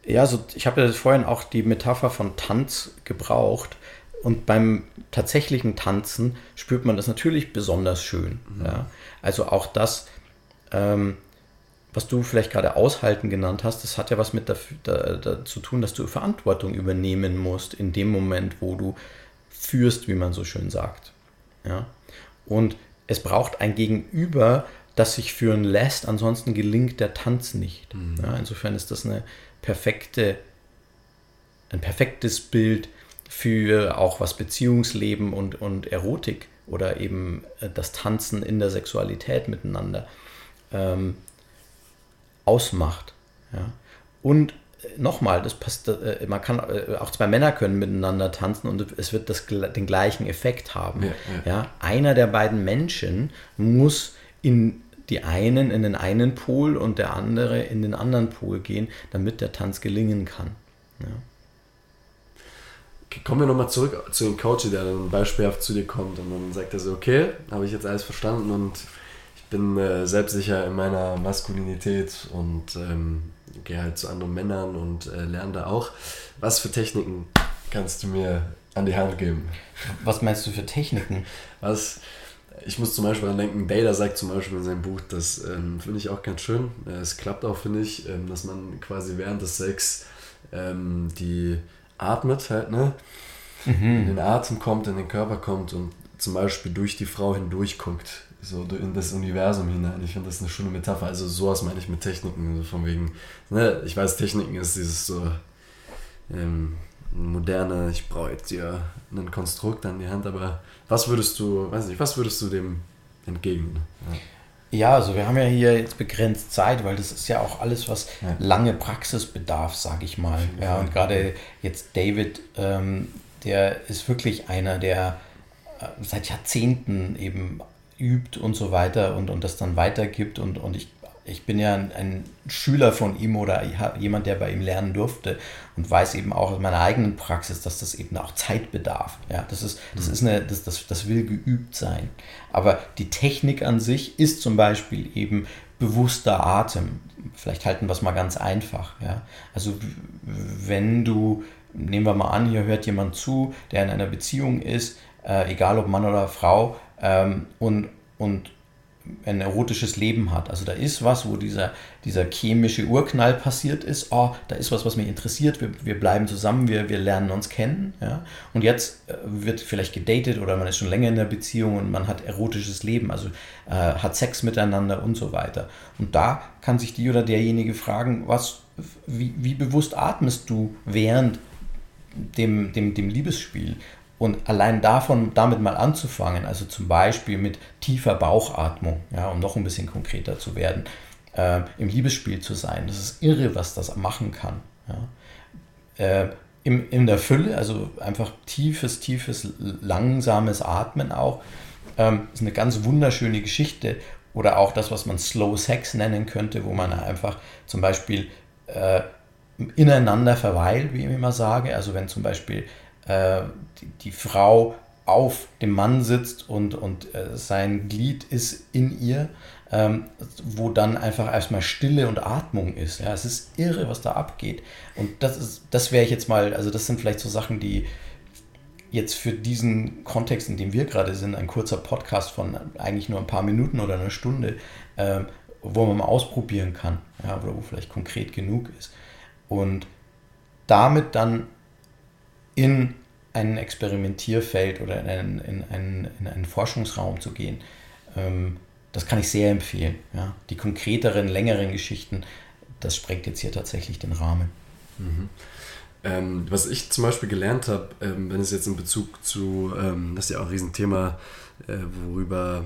Ja, also ich habe ja vorhin auch die Metapher von Tanz gebraucht. Und beim tatsächlichen Tanzen spürt man das natürlich besonders schön. Mhm. Ja? Also auch das, ähm, was du vielleicht gerade aushalten genannt hast, das hat ja was mit dafür, da, da, zu tun, dass du Verantwortung übernehmen musst in dem Moment, wo du führst, wie man so schön sagt. Ja? Und es braucht ein Gegenüber, das sich führen lässt, ansonsten gelingt der Tanz nicht. Mhm. Ja? Insofern ist das eine perfekte, ein perfektes Bild für auch was Beziehungsleben und, und Erotik oder eben äh, das Tanzen in der Sexualität miteinander ähm, ausmacht. Ja. Und äh, nochmal, das passt, äh, man kann auch zwei Männer können miteinander tanzen und es wird das, den gleichen Effekt haben. Ja, ja. ja, einer der beiden Menschen muss in die einen in den einen Pol und der andere in den anderen Pol gehen, damit der Tanz gelingen kann. Ja. Kommen wir nochmal zurück zu dem Coach, der dann beispielhaft zu dir kommt und dann sagt er so, okay, habe ich jetzt alles verstanden und bin äh, selbstsicher in meiner Maskulinität und ähm, gehe halt zu anderen Männern und äh, lerne da auch. Was für Techniken kannst du mir an die Hand geben? Was meinst du für Techniken? Was, ich muss zum Beispiel an denken, Data sagt zum Beispiel in seinem Buch, das ähm, finde ich auch ganz schön. Äh, es klappt auch, finde ich, ähm, dass man quasi während des Sex ähm, die atmet halt, ne? Mhm. In den Atem kommt, in den Körper kommt und zum Beispiel durch die Frau hindurch guckt, so in das Universum hinein. Ich finde das eine schöne Metapher. Also sowas meine ich mit Techniken, so von wegen, ne? Ich weiß, Techniken ist dieses so ähm, moderne, ich brauche jetzt hier ein Konstrukt an die Hand, aber was würdest du, weiß nicht, was würdest du dem entgegnen? Ja. Ja, also wir haben ja hier jetzt begrenzt Zeit, weil das ist ja auch alles, was ja. lange Praxis bedarf, sage ich mal. Ja, und gerade jetzt David, ähm, der ist wirklich einer, der äh, seit Jahrzehnten eben übt und so weiter und, und das dann weitergibt. Und, und ich ich bin ja ein, ein, Schüler von ihm oder jemand, der bei ihm lernen durfte und weiß eben auch aus meiner eigenen Praxis, dass das eben auch Zeit bedarf. Ja, das ist, das mhm. ist eine, das, das, das will geübt sein. Aber die Technik an sich ist zum Beispiel eben bewusster Atem. Vielleicht halten wir es mal ganz einfach. Ja, also wenn du, nehmen wir mal an, hier hört jemand zu, der in einer Beziehung ist, äh, egal ob Mann oder Frau, ähm, und, und ein erotisches Leben hat. Also da ist was, wo dieser, dieser chemische Urknall passiert ist. Oh, da ist was, was mich interessiert. Wir, wir bleiben zusammen, wir, wir lernen uns kennen. Ja? Und jetzt äh, wird vielleicht gedatet oder man ist schon länger in der Beziehung und man hat erotisches Leben, also äh, hat Sex miteinander und so weiter. Und da kann sich die oder derjenige fragen, was, wie, wie bewusst atmest du während dem, dem, dem Liebesspiel? Und allein davon, damit mal anzufangen, also zum Beispiel mit tiefer Bauchatmung, ja, um noch ein bisschen konkreter zu werden, äh, im Liebesspiel zu sein, das ist irre, was das machen kann. Ja. Äh, im, in der Fülle, also einfach tiefes, tiefes, langsames Atmen auch, ähm, ist eine ganz wunderschöne Geschichte. Oder auch das, was man Slow Sex nennen könnte, wo man einfach zum Beispiel äh, ineinander verweilt, wie ich immer sage. Also wenn zum Beispiel äh, die, die, Frau auf dem Mann sitzt und, und äh, sein Glied ist in ihr, ähm, wo dann einfach erstmal Stille und Atmung ist. Ja, es ist irre, was da abgeht. Und das ist, das wäre ich jetzt mal, also das sind vielleicht so Sachen, die jetzt für diesen Kontext, in dem wir gerade sind, ein kurzer Podcast von eigentlich nur ein paar Minuten oder einer Stunde, äh, wo man mal ausprobieren kann, ja, oder wo vielleicht konkret genug ist. Und damit dann in ein Experimentierfeld oder in einen, in einen, in einen Forschungsraum zu gehen, ähm, das kann ich sehr empfehlen. Ja. Die konkreteren, längeren Geschichten, das sprengt jetzt hier tatsächlich den Rahmen. Mhm. Ähm, was ich zum Beispiel gelernt habe, ähm, wenn es jetzt in Bezug zu, ähm, das ist ja auch ein Riesenthema, äh, worüber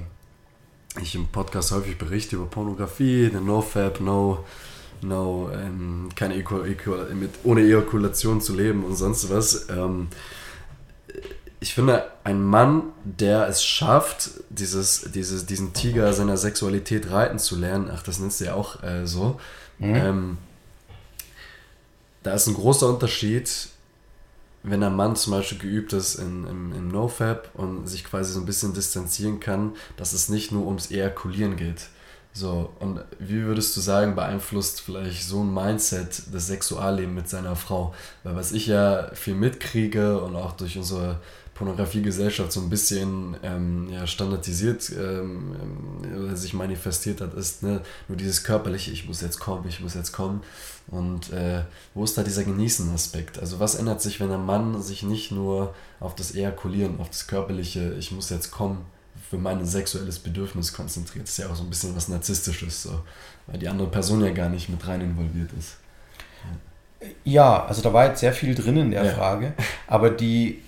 ich im Podcast häufig berichte, über Pornografie, the No-Fab, No, no, ähm, keine Equal, Equal, mit, ohne Ejakulation zu leben und sonst was. Ähm, ich finde, ein Mann, der es schafft, dieses, dieses, diesen Tiger seiner Sexualität reiten zu lernen, ach, das nennst du ja auch äh, so, mhm. ähm, da ist ein großer Unterschied, wenn ein Mann zum Beispiel geübt ist in, im, im NoFap und sich quasi so ein bisschen distanzieren kann, dass es nicht nur ums Ejakulieren geht. So, und wie würdest du sagen, beeinflusst vielleicht so ein Mindset das Sexualleben mit seiner Frau? Weil was ich ja viel mitkriege und auch durch unsere Pornografiegesellschaft so ein bisschen ähm, ja, standardisiert ähm, äh, sich manifestiert hat, ist ne, nur dieses körperliche, ich muss jetzt kommen, ich muss jetzt kommen. Und äh, wo ist da dieser Genießen-Aspekt? Also was ändert sich, wenn ein Mann sich nicht nur auf das Ejakulieren, auf das körperliche, ich muss jetzt kommen, für mein sexuelles Bedürfnis konzentriert? Das ist ja auch so ein bisschen was Narzisstisches, so, weil die andere Person ja gar nicht mit rein involviert ist. Ja, also da war jetzt sehr viel drin in der ja. Frage, aber die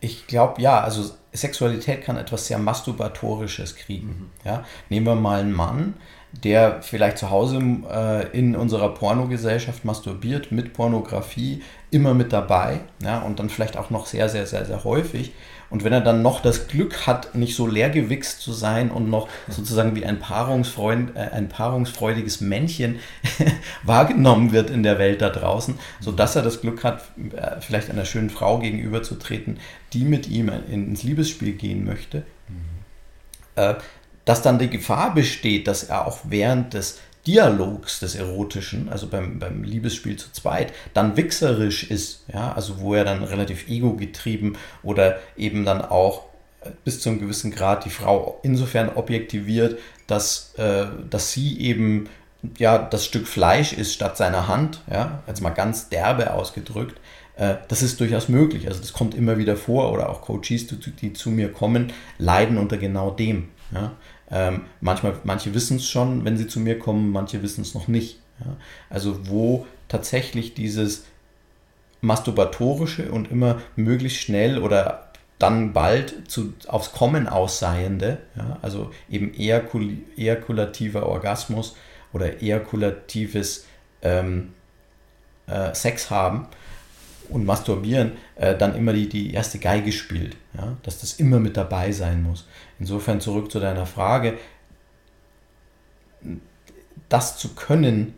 ich glaube, ja, also Sexualität kann etwas sehr Masturbatorisches kriegen. Mhm. Ja? Nehmen wir mal einen Mann, der vielleicht zu Hause äh, in unserer Pornogesellschaft masturbiert, mit Pornografie, immer mit dabei ja? und dann vielleicht auch noch sehr, sehr, sehr, sehr häufig und wenn er dann noch das Glück hat, nicht so leergewichst zu sein und noch sozusagen wie ein, Paarungsfreund, äh, ein paarungsfreudiges Männchen wahrgenommen wird in der Welt da draußen, sodass er das Glück hat, äh, vielleicht einer schönen Frau gegenüberzutreten, die mit ihm ins Liebesspiel gehen möchte, mhm. äh, dass dann die Gefahr besteht, dass er auch während des Dialogs des Erotischen, also beim, beim Liebesspiel zu zweit, dann wichserisch ist, ja, also wo er dann relativ ego-getrieben oder eben dann auch äh, bis zu einem gewissen Grad die Frau insofern objektiviert, dass, äh, dass sie eben ja das Stück Fleisch ist statt seiner Hand, ja, jetzt mal ganz derbe ausgedrückt. Äh, das ist durchaus möglich. Also das kommt immer wieder vor oder auch Coaches, die, die zu mir kommen, leiden unter genau dem. Ja. Ähm, manchmal, manche wissen es schon, wenn sie zu mir kommen, manche wissen es noch nicht. Ja? Also wo tatsächlich dieses masturbatorische und immer möglichst schnell oder dann bald zu, aufs Kommen ausseiende, ja? also eben ejakul ejakulativer Orgasmus oder ejakulatives ähm, äh, Sex haben, und Masturbieren äh, dann immer die, die erste Geige spielt. Ja? Dass das immer mit dabei sein muss. Insofern zurück zu deiner Frage. Das zu können,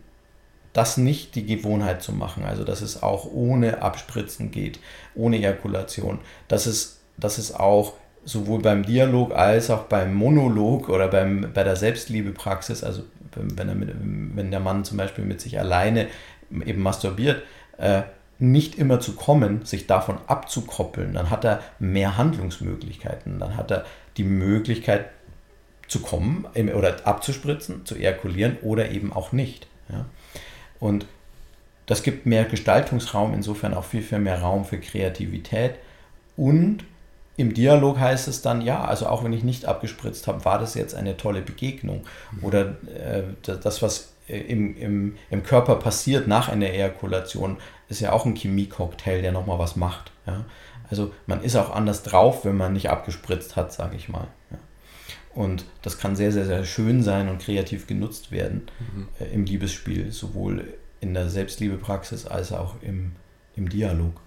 das nicht die Gewohnheit zu machen, also dass es auch ohne Abspritzen geht, ohne Ejakulation, dass es, dass es auch sowohl beim Dialog als auch beim Monolog oder beim, bei der Selbstliebepraxis, also wenn, er mit, wenn der Mann zum Beispiel mit sich alleine eben masturbiert, äh, nicht immer zu kommen, sich davon abzukoppeln, dann hat er mehr Handlungsmöglichkeiten. Dann hat er die Möglichkeit zu kommen oder abzuspritzen, zu ejakulieren oder eben auch nicht. Ja? Und das gibt mehr Gestaltungsraum, insofern auch viel, viel mehr Raum für Kreativität. Und im Dialog heißt es dann, ja, also auch wenn ich nicht abgespritzt habe, war das jetzt eine tolle Begegnung. Oder äh, das, was im, im, im Körper passiert nach einer Ejakulation, ist ja auch ein Chemie-Cocktail, der nochmal was macht. Ja? Also man ist auch anders drauf, wenn man nicht abgespritzt hat, sage ich mal. Ja? Und das kann sehr, sehr, sehr schön sein und kreativ genutzt werden mhm. äh, im Liebesspiel, sowohl in der Selbstliebepraxis als auch im, im Dialog.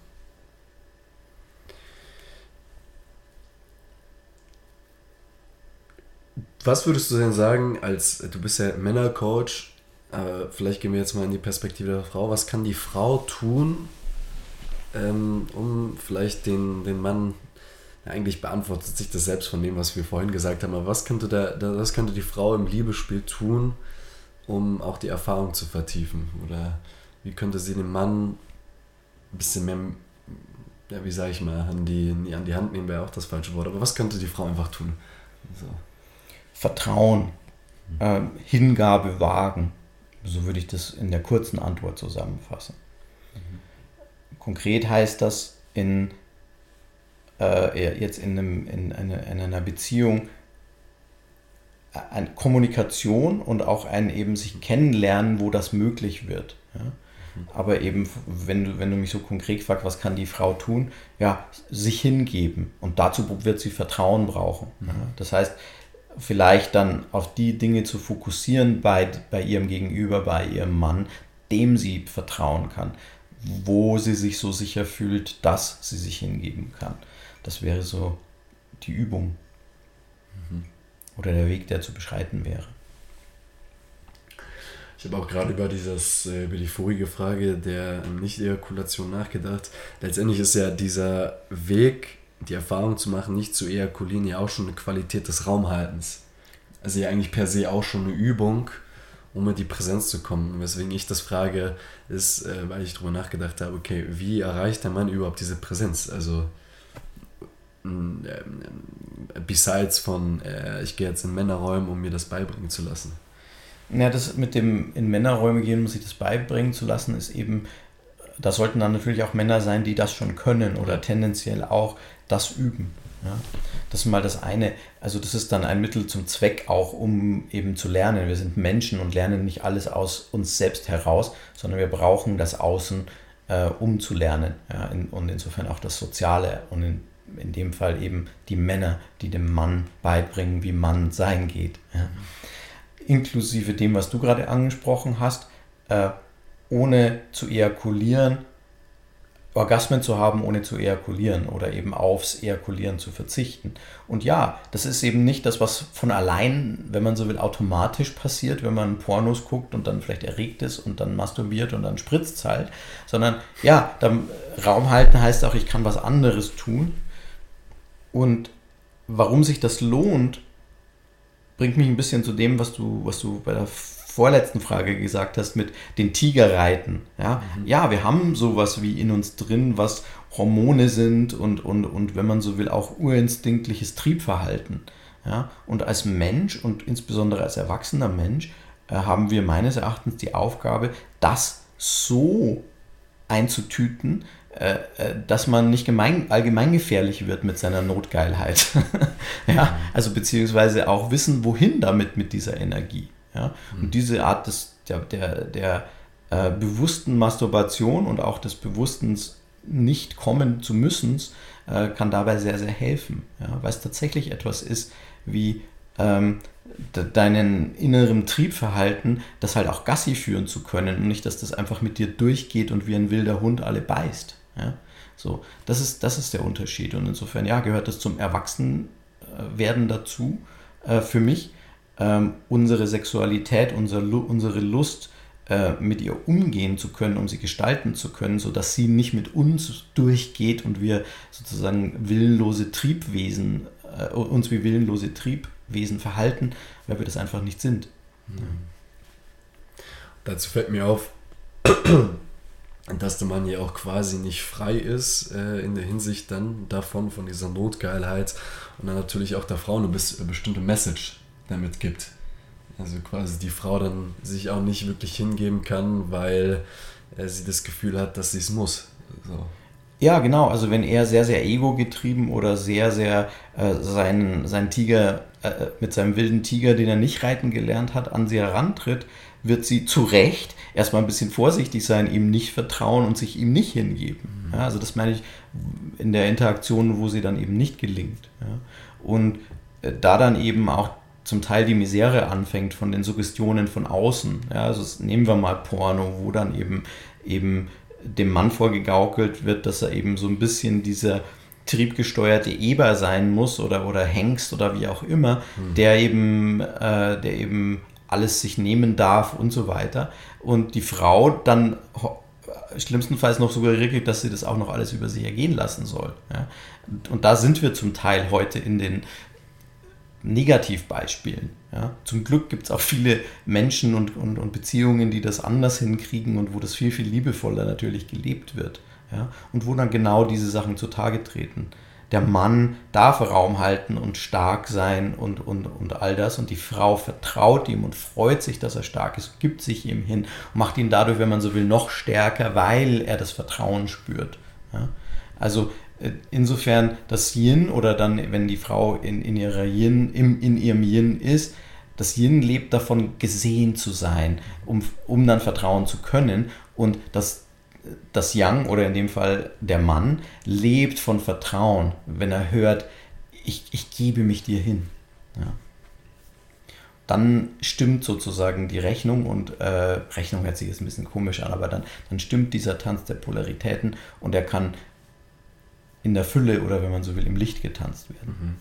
Was würdest du denn sagen, als du bist ja Männercoach, aber vielleicht gehen wir jetzt mal in die Perspektive der Frau. Was kann die Frau tun, ähm, um vielleicht den, den Mann, ja, eigentlich beantwortet sich das selbst von dem, was wir vorhin gesagt haben, aber was könnte, der, der, was könnte die Frau im Liebesspiel tun, um auch die Erfahrung zu vertiefen? Oder wie könnte sie den Mann ein bisschen mehr, ja, wie sage ich mal, an die, an die Hand nehmen, wäre auch das falsche Wort, aber was könnte die Frau einfach tun? So. Vertrauen, äh, Hingabe wagen. So würde ich das in der kurzen Antwort zusammenfassen. Mhm. Konkret heißt das in, äh, jetzt in, einem, in, eine, in einer Beziehung eine Kommunikation und auch ein eben sich kennenlernen, wo das möglich wird. Ja? Mhm. Aber eben, wenn du, wenn du mich so konkret fragst, was kann die Frau tun? Ja, sich hingeben. Und dazu wird sie Vertrauen brauchen. Mhm. Ja? Das heißt, vielleicht dann auf die Dinge zu fokussieren bei, bei ihrem Gegenüber, bei ihrem Mann, dem sie vertrauen kann, wo sie sich so sicher fühlt, dass sie sich hingeben kann. Das wäre so die Übung mhm. oder der Weg, der zu beschreiten wäre. Ich habe auch gerade über dieses, äh, über die vorige Frage der Nicht-Ejakulation nachgedacht. Letztendlich ist ja dieser Weg die Erfahrung zu machen, nicht zu ejakulieren, ja auch schon eine Qualität des Raumhaltens. Also ja eigentlich per se auch schon eine Übung, um in die Präsenz zu kommen. weswegen ich das frage, ist, äh, weil ich darüber nachgedacht habe, okay, wie erreicht der Mann überhaupt diese Präsenz? Also mm, äh, besides von, äh, ich gehe jetzt in Männerräume, um mir das beibringen zu lassen. Ja, das mit dem in Männerräume gehen, um sich das beibringen zu lassen, ist eben, da sollten dann natürlich auch Männer sein, die das schon können oder tendenziell auch das üben. Ja? Das ist mal das eine. Also das ist dann ein Mittel zum Zweck auch, um eben zu lernen. Wir sind Menschen und lernen nicht alles aus uns selbst heraus, sondern wir brauchen das Außen, äh, um zu lernen. Ja? In, und insofern auch das Soziale und in, in dem Fall eben die Männer, die dem Mann beibringen, wie Mann sein geht. Ja? Inklusive dem, was du gerade angesprochen hast, äh, ohne zu ejakulieren Orgasmen zu haben, ohne zu ejakulieren oder eben aufs Ejakulieren zu verzichten. Und ja, das ist eben nicht das, was von allein, wenn man so will, automatisch passiert, wenn man Pornos guckt und dann vielleicht erregt ist und dann masturbiert und dann spritzt halt, sondern ja, dann Raum halten heißt auch, ich kann was anderes tun. Und warum sich das lohnt, bringt mich ein bisschen zu dem, was du, was du bei der vorletzten Frage gesagt hast mit den Tigerreiten. Ja, mhm. ja wir haben sowas wie in uns drin, was Hormone sind und, und, und wenn man so will, auch urinstinktliches Triebverhalten. Ja, und als Mensch und insbesondere als erwachsener Mensch äh, haben wir meines Erachtens die Aufgabe, das so einzutüten, äh, äh dass man nicht gemein, allgemeingefährlich wird mit seiner Notgeilheit. ja, mhm. also beziehungsweise auch wissen, wohin damit mit dieser Energie. Ja? Mhm. Und diese Art des, der, der, der äh, bewussten Masturbation und auch des bewussten nicht kommen zu müssen, äh, kann dabei sehr, sehr helfen. Ja? Weil es tatsächlich etwas ist wie ähm, deinen inneren Triebverhalten, das halt auch Gassi führen zu können und nicht, dass das einfach mit dir durchgeht und wie ein wilder Hund alle beißt. Ja? So, das ist, das ist der Unterschied. Und insofern, ja, gehört das zum Erwachsenwerden dazu äh, für mich ähm, unsere Sexualität, unser, unsere Lust äh, mit ihr umgehen zu können, um sie gestalten zu können, sodass sie nicht mit uns durchgeht und wir sozusagen willenlose Triebwesen, äh, uns wie willenlose Triebwesen verhalten, weil wir das einfach nicht sind. Mhm. Dazu fällt mir auf, dass der Mann ja auch quasi nicht frei ist äh, in der Hinsicht dann davon, von dieser Notgeilheit und dann natürlich auch der Frau eine bestimmte Message damit gibt. Also quasi die Frau dann sich auch nicht wirklich hingeben kann, weil äh, sie das Gefühl hat, dass sie es muss. So. Ja, genau. Also wenn er sehr, sehr ego-getrieben oder sehr, sehr äh, seinen, seinen Tiger äh, mit seinem wilden Tiger, den er nicht reiten gelernt hat, an sie herantritt, wird sie zu Recht erstmal ein bisschen vorsichtig sein, ihm nicht vertrauen und sich ihm nicht hingeben. Mhm. Ja, also das meine ich in der Interaktion, wo sie dann eben nicht gelingt. Ja. Und äh, da dann eben auch zum Teil die Misere anfängt von den Suggestionen von außen. Ja, also nehmen wir mal Porno, wo dann eben, eben dem Mann vorgegaukelt wird, dass er eben so ein bisschen dieser triebgesteuerte Eber sein muss oder, oder Hengst oder wie auch immer, mhm. der eben, äh, der eben alles sich nehmen darf und so weiter. Und die Frau dann schlimmstenfalls noch suggeriert, dass sie das auch noch alles über sich ergehen lassen soll. Ja? Und da sind wir zum Teil heute in den Negativbeispielen. Ja? Zum Glück gibt es auch viele Menschen und, und, und Beziehungen, die das anders hinkriegen und wo das viel, viel liebevoller natürlich gelebt wird. Ja? Und wo dann genau diese Sachen zutage treten. Der Mann darf Raum halten und stark sein und, und, und all das. Und die Frau vertraut ihm und freut sich, dass er stark ist, gibt sich ihm hin und macht ihn dadurch, wenn man so will, noch stärker, weil er das Vertrauen spürt. Ja? Also insofern das Yin oder dann, wenn die Frau in, in, ihrer Yin, im, in ihrem Yin ist, das Yin lebt davon, gesehen zu sein, um, um dann vertrauen zu können. Und das, das Yang oder in dem Fall der Mann lebt von Vertrauen, wenn er hört, ich, ich gebe mich dir hin. Ja. Dann stimmt sozusagen die Rechnung und äh, Rechnung hört sich jetzt ein bisschen komisch an, aber dann, dann stimmt dieser Tanz der Polaritäten und er kann in der Fülle oder wenn man so will, im Licht getanzt werden. Mhm.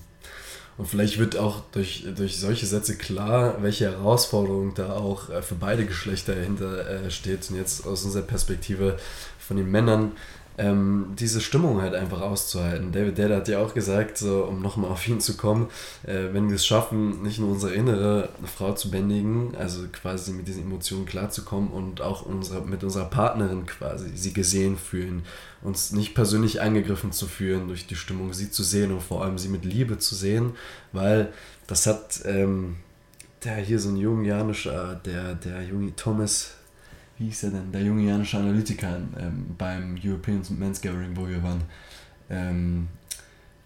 Und vielleicht wird auch durch, durch solche Sätze klar, welche Herausforderung da auch äh, für beide Geschlechter dahinter äh, steht. Und jetzt aus unserer Perspektive von den Männern ähm, diese Stimmung halt einfach auszuhalten. David Dada hat ja auch gesagt, so, um nochmal auf ihn zu kommen, äh, wenn wir es schaffen, nicht nur unsere innere Frau zu bändigen, also quasi mit diesen Emotionen klarzukommen und auch unsere, mit unserer Partnerin quasi sie gesehen fühlen, uns nicht persönlich angegriffen zu fühlen durch die Stimmung, sie zu sehen und vor allem sie mit Liebe zu sehen, weil das hat ähm, der hier so ein jungianischer, der, der junge Thomas wie hieß er denn, der jungianische Analytiker ähm, beim European Men's Gathering, wo wir waren, ähm,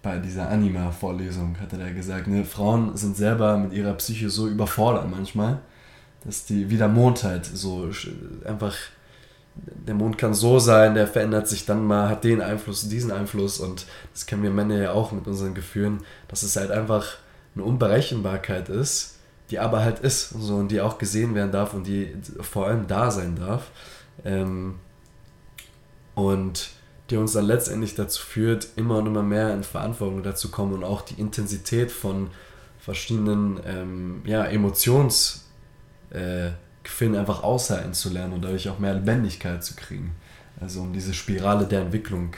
bei dieser Anima-Vorlesung hat er gesagt, ne, Frauen sind selber mit ihrer Psyche so überfordert manchmal, dass die, wie der Mond halt, so einfach, der Mond kann so sein, der verändert sich dann mal, hat den Einfluss, diesen Einfluss und das kennen wir Männer ja auch mit unseren Gefühlen, dass es halt einfach eine Unberechenbarkeit ist die aber halt ist und, so, und die auch gesehen werden darf und die vor allem da sein darf. Ähm, und die uns dann letztendlich dazu führt, immer und immer mehr in Verantwortung dazu kommen und auch die Intensität von verschiedenen ähm, ja, Emotionsgefühlen äh, einfach aushalten zu lernen und dadurch auch mehr Lebendigkeit zu kriegen. Also um diese Spirale der Entwicklung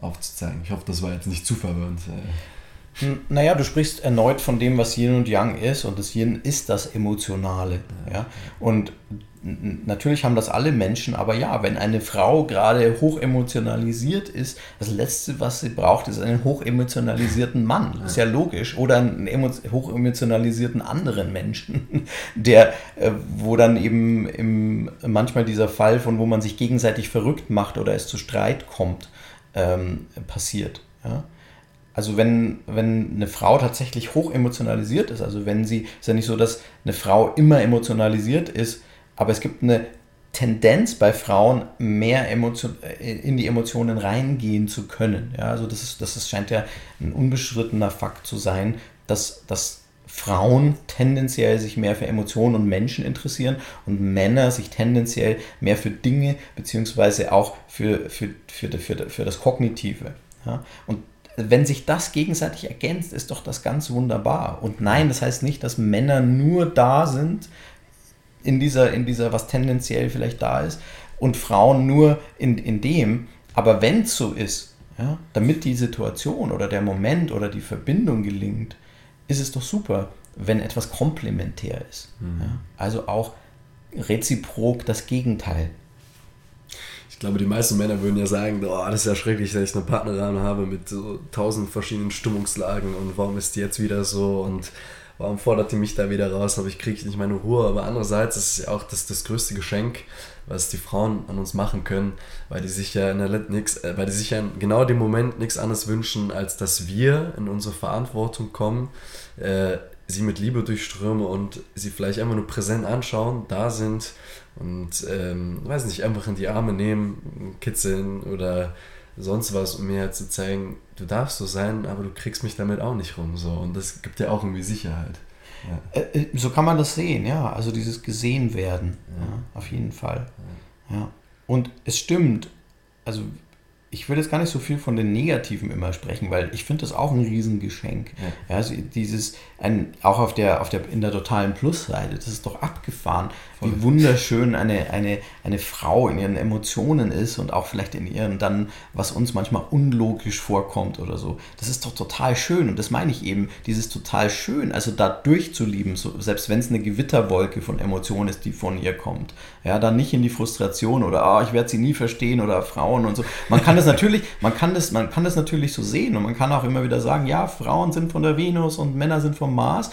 aufzuzeigen. Ich hoffe, das war jetzt nicht zu verwirrend. Äh. Naja, du sprichst erneut von dem, was Yin und Yang ist und das Yin ist das Emotionale. Ja? Und natürlich haben das alle Menschen, aber ja, wenn eine Frau gerade hochemotionalisiert ist, das Letzte, was sie braucht, ist einen hochemotionalisierten Mann. Ist ja logisch. Oder einen hochemotionalisierten anderen Menschen, der, äh, wo dann eben im, manchmal dieser Fall, von wo man sich gegenseitig verrückt macht oder es zu Streit kommt, ähm, passiert. Ja? Also wenn, wenn eine Frau tatsächlich hoch emotionalisiert ist, also wenn sie, ist ja nicht so, dass eine Frau immer emotionalisiert ist, aber es gibt eine Tendenz bei Frauen, mehr Emotion, in die Emotionen reingehen zu können. Ja, also das, ist, das ist, scheint ja ein unbeschrittener Fakt zu sein, dass, dass Frauen tendenziell sich mehr für Emotionen und Menschen interessieren und Männer sich tendenziell mehr für Dinge beziehungsweise auch für, für, für, für, für das Kognitive. Ja? Und wenn sich das gegenseitig ergänzt, ist doch das ganz wunderbar. Und nein, das heißt nicht, dass Männer nur da sind in dieser, in dieser, was tendenziell vielleicht da ist, und Frauen nur in, in dem. Aber wenn es so ist, ja, damit die Situation oder der Moment oder die Verbindung gelingt, ist es doch super, wenn etwas komplementär ist. Mhm. Ja. Also auch reziprok das Gegenteil glaube, die meisten Männer würden ja sagen, oh, das ist ja schrecklich, dass ich eine Partnerin habe mit so tausend verschiedenen Stimmungslagen und warum ist die jetzt wieder so und warum fordert die mich da wieder raus, aber ich kriege nicht meine Ruhe. Aber andererseits ist es ja auch das, das größte Geschenk, was die Frauen an uns machen können, weil die sich ja in der nix, äh, weil die sich ja in genau dem Moment nichts anderes wünschen, als dass wir in unsere Verantwortung kommen, äh, sie mit Liebe durchströmen und sie vielleicht einfach nur präsent anschauen, da sind und ähm, weiß nicht, einfach in die Arme nehmen, kitzeln oder sonst was, um mir halt zu zeigen, du darfst so sein, aber du kriegst mich damit auch nicht rum. So. Und das gibt ja auch irgendwie Sicherheit. Ja. Äh, so kann man das sehen, ja. Also dieses gesehen werden, ja. ja auf jeden Fall. Ja. Und es stimmt, also ich würde jetzt gar nicht so viel von den Negativen immer sprechen, weil ich finde das auch ein Riesengeschenk. Ja also dieses, ein, auch auf der, auf der, in der totalen Plusseite, das ist doch abgefahren, wie wunderschön eine, eine, eine Frau in ihren Emotionen ist und auch vielleicht in ihren dann, was uns manchmal unlogisch vorkommt oder so. Das ist doch total schön und das meine ich eben, dieses total schön, also da durchzulieben, so, selbst wenn es eine Gewitterwolke von Emotionen ist, die von ihr kommt. Ja, dann nicht in die Frustration oder oh, ich werde sie nie verstehen oder Frauen und so. Man kann das natürlich, man kann das, man kann das natürlich so sehen und man kann auch immer wieder sagen, ja, Frauen sind von der Venus und Männer sind vom Mars.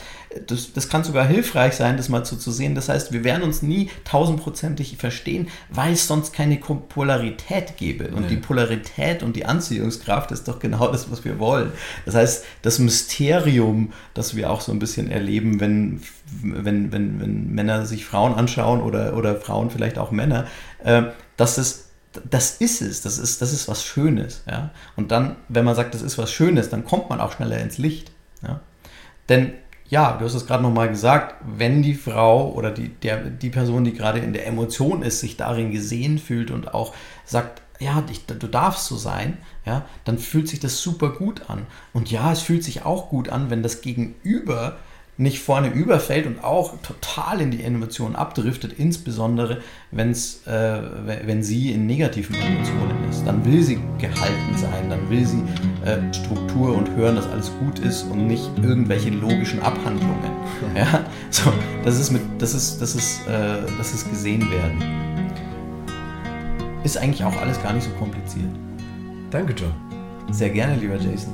Das, das kann sogar hilfreich sein, das mal so zu sehen. Das heißt, wir werden uns nie tausendprozentig verstehen, weil es sonst keine Polarität gäbe. Und ja. die Polarität und die Anziehungskraft ist doch genau das, was wir wollen. Das heißt, das Mysterium, das wir auch so ein bisschen erleben, wenn, wenn, wenn, wenn Männer sich Frauen anschauen oder, oder Frauen vielleicht auch Männer, äh, dass es das ist es, das ist, das ist was Schönes. Ja? Und dann, wenn man sagt, das ist was Schönes, dann kommt man auch schneller ins Licht. Ja? Denn ja, du hast es gerade nochmal gesagt, wenn die Frau oder die, der, die Person, die gerade in der Emotion ist, sich darin gesehen fühlt und auch sagt, ja, ich, du darfst so sein, ja, dann fühlt sich das super gut an. Und ja, es fühlt sich auch gut an, wenn das Gegenüber nicht vorne überfällt und auch total in die Emotionen abdriftet, insbesondere wenn's, äh, wenn sie in negativen Emotionen ist. Dann will sie gehalten sein, dann will sie äh, Struktur und hören, dass alles gut ist und nicht irgendwelche logischen Abhandlungen. Ja? So, das ist mit, das ist, das ist, äh, das ist gesehen werden. Ist eigentlich auch alles gar nicht so kompliziert. Danke, John. Sehr gerne, lieber Jason.